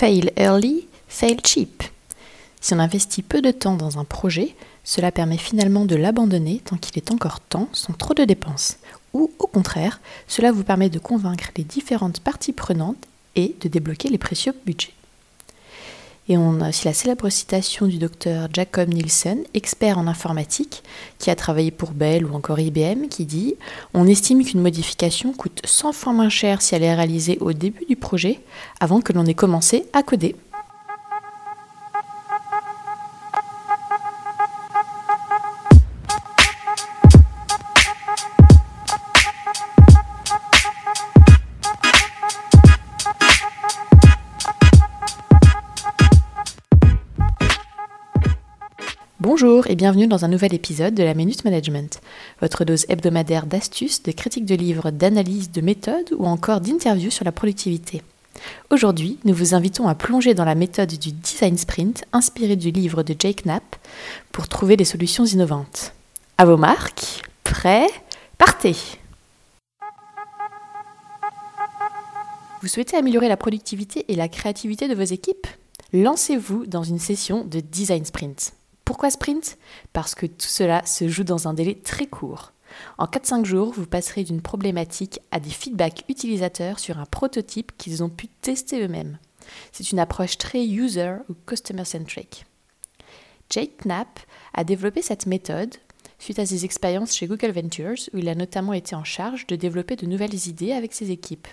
Fail early, fail cheap. Si on investit peu de temps dans un projet, cela permet finalement de l'abandonner tant qu'il est encore temps, sans trop de dépenses. Ou au contraire, cela vous permet de convaincre les différentes parties prenantes et de débloquer les précieux budgets. Et on a aussi la célèbre citation du docteur Jacob Nielsen, expert en informatique, qui a travaillé pour Bell ou encore IBM, qui dit On estime qu'une modification coûte 100 fois moins cher si elle est réalisée au début du projet, avant que l'on ait commencé à coder. Bonjour et bienvenue dans un nouvel épisode de la Minute Management, votre dose hebdomadaire d'astuces, de critiques de livres, d'analyses, de méthodes ou encore d'interviews sur la productivité. Aujourd'hui, nous vous invitons à plonger dans la méthode du design sprint inspirée du livre de Jake Knapp pour trouver des solutions innovantes. À vos marques, prêts, partez Vous souhaitez améliorer la productivité et la créativité de vos équipes? Lancez-vous dans une session de design sprint. Pourquoi sprint? Parce que tout cela se joue dans un délai très court. En 4-5 jours, vous passerez d'une problématique à des feedbacks utilisateurs sur un prototype qu'ils ont pu tester eux-mêmes. C'est une approche très user ou customer centric. Jake Knapp a développé cette méthode suite à ses expériences chez Google Ventures où il a notamment été en charge de développer de nouvelles idées avec ses équipes.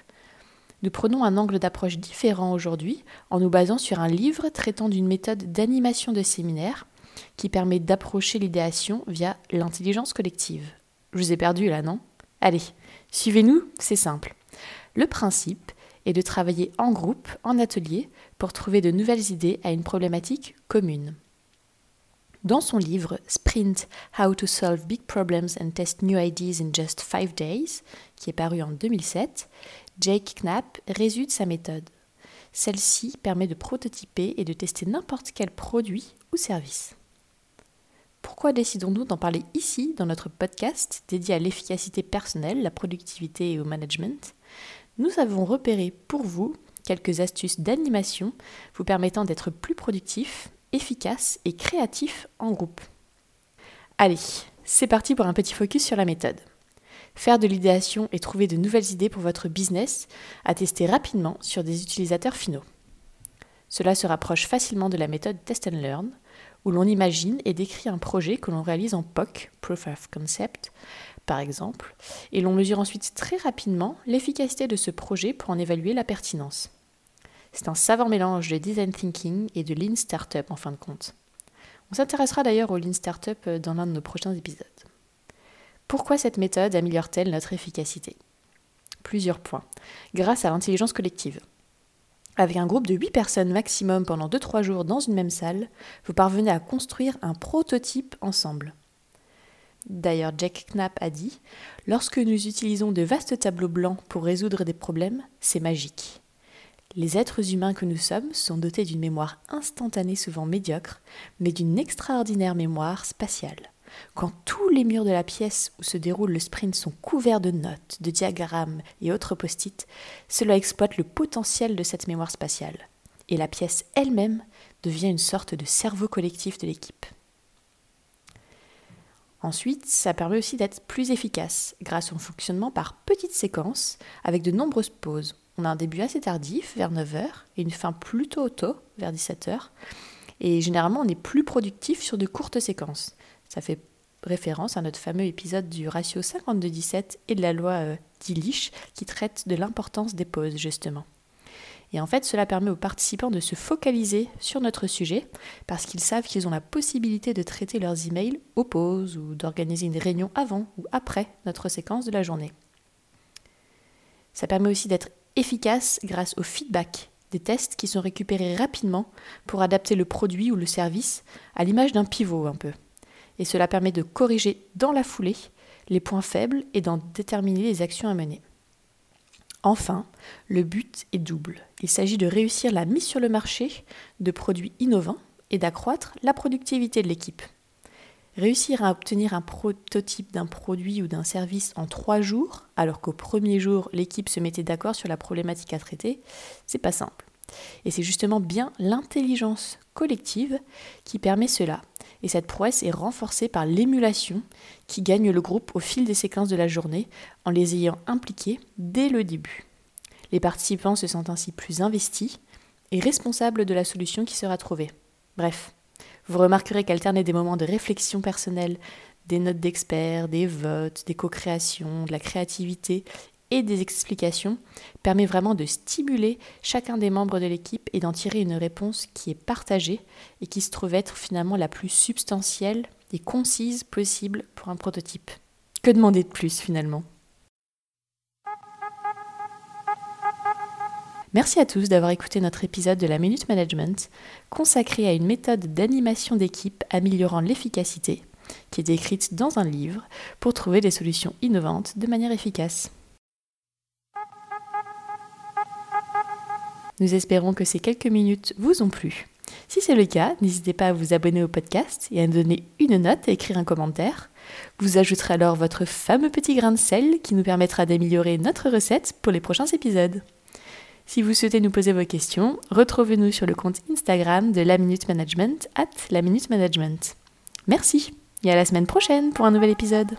Nous prenons un angle d'approche différent aujourd'hui en nous basant sur un livre traitant d'une méthode d'animation de séminaire qui permet d'approcher l'idéation via l'intelligence collective. Je vous ai perdu là, non? Allez, suivez-nous, c'est simple. Le principe est de travailler en groupe, en atelier, pour trouver de nouvelles idées à une problématique commune. Dans son livre Sprint How to Solve Big Problems and Test New Ideas in Just Five Days, qui est paru en 2007, Jake Knapp résume sa méthode. Celle-ci permet de prototyper et de tester n'importe quel produit ou service. Pourquoi décidons-nous d'en parler ici dans notre podcast dédié à l'efficacité personnelle, la productivité et au management? Nous avons repéré pour vous quelques astuces d'animation vous permettant d'être plus productif, efficace et créatif en groupe. Allez, c'est parti pour un petit focus sur la méthode. Faire de l'idéation et trouver de nouvelles idées pour votre business à tester rapidement sur des utilisateurs finaux. Cela se rapproche facilement de la méthode Test and Learn, où l'on imagine et décrit un projet que l'on réalise en POC, Proof of Concept, par exemple, et l'on mesure ensuite très rapidement l'efficacité de ce projet pour en évaluer la pertinence. C'est un savant mélange de design thinking et de lean startup en fin de compte. On s'intéressera d'ailleurs au lean startup euh, dans l'un de nos prochains épisodes. Pourquoi cette méthode améliore-t-elle notre efficacité? Plusieurs points. Grâce à l'intelligence collective. Avec un groupe de 8 personnes maximum pendant 2-3 jours dans une même salle, vous parvenez à construire un prototype ensemble. D'ailleurs, Jack Knapp a dit Lorsque nous utilisons de vastes tableaux blancs pour résoudre des problèmes, c'est magique. Les êtres humains que nous sommes sont dotés d'une mémoire instantanée souvent médiocre, mais d'une extraordinaire mémoire spatiale. Quand tous les murs de la pièce où se déroule le sprint sont couverts de notes, de diagrammes et autres post-it, cela exploite le potentiel de cette mémoire spatiale. Et la pièce elle-même devient une sorte de cerveau collectif de l'équipe. Ensuite, ça permet aussi d'être plus efficace grâce au fonctionnement par petites séquences avec de nombreuses pauses. On a un début assez tardif, vers 9h, et une fin plutôt tôt, vers 17h. Et généralement, on est plus productif sur de courtes séquences. Ça fait référence à notre fameux épisode du ratio 52-17 et de la loi euh, qui traite de l'importance des pauses justement. Et en fait, cela permet aux participants de se focaliser sur notre sujet parce qu'ils savent qu'ils ont la possibilité de traiter leurs emails aux pauses ou d'organiser une réunion avant ou après notre séquence de la journée. Ça permet aussi d'être efficace grâce au feedback des tests qui sont récupérés rapidement pour adapter le produit ou le service à l'image d'un pivot un peu et cela permet de corriger dans la foulée les points faibles et d'en déterminer les actions à mener. Enfin, le but est double. Il s'agit de réussir la mise sur le marché de produits innovants et d'accroître la productivité de l'équipe. Réussir à obtenir un prototype d'un produit ou d'un service en trois jours, alors qu'au premier jour l'équipe se mettait d'accord sur la problématique à traiter, c'est pas simple. Et c'est justement bien l'intelligence collective qui permet cela. Et cette prouesse est renforcée par l'émulation qui gagne le groupe au fil des séquences de la journée en les ayant impliqués dès le début. Les participants se sentent ainsi plus investis et responsables de la solution qui sera trouvée. Bref, vous remarquerez qu'alterner des moments de réflexion personnelle, des notes d'experts, des votes, des co-créations, de la créativité et des explications permet vraiment de stimuler chacun des membres de l'équipe et d'en tirer une réponse qui est partagée et qui se trouve être finalement la plus substantielle et concise possible pour un prototype. Que demander de plus finalement? Merci à tous d'avoir écouté notre épisode de la Minute Management consacré à une méthode d'animation d'équipe améliorant l'efficacité qui est décrite dans un livre pour trouver des solutions innovantes de manière efficace. Nous espérons que ces quelques minutes vous ont plu. Si c'est le cas, n'hésitez pas à vous abonner au podcast et à nous donner une note et écrire un commentaire. Vous ajouterez alors votre fameux petit grain de sel qui nous permettra d'améliorer notre recette pour les prochains épisodes. Si vous souhaitez nous poser vos questions, retrouvez-nous sur le compte Instagram de la Minute Management at la Minute Management. Merci et à la semaine prochaine pour un nouvel épisode.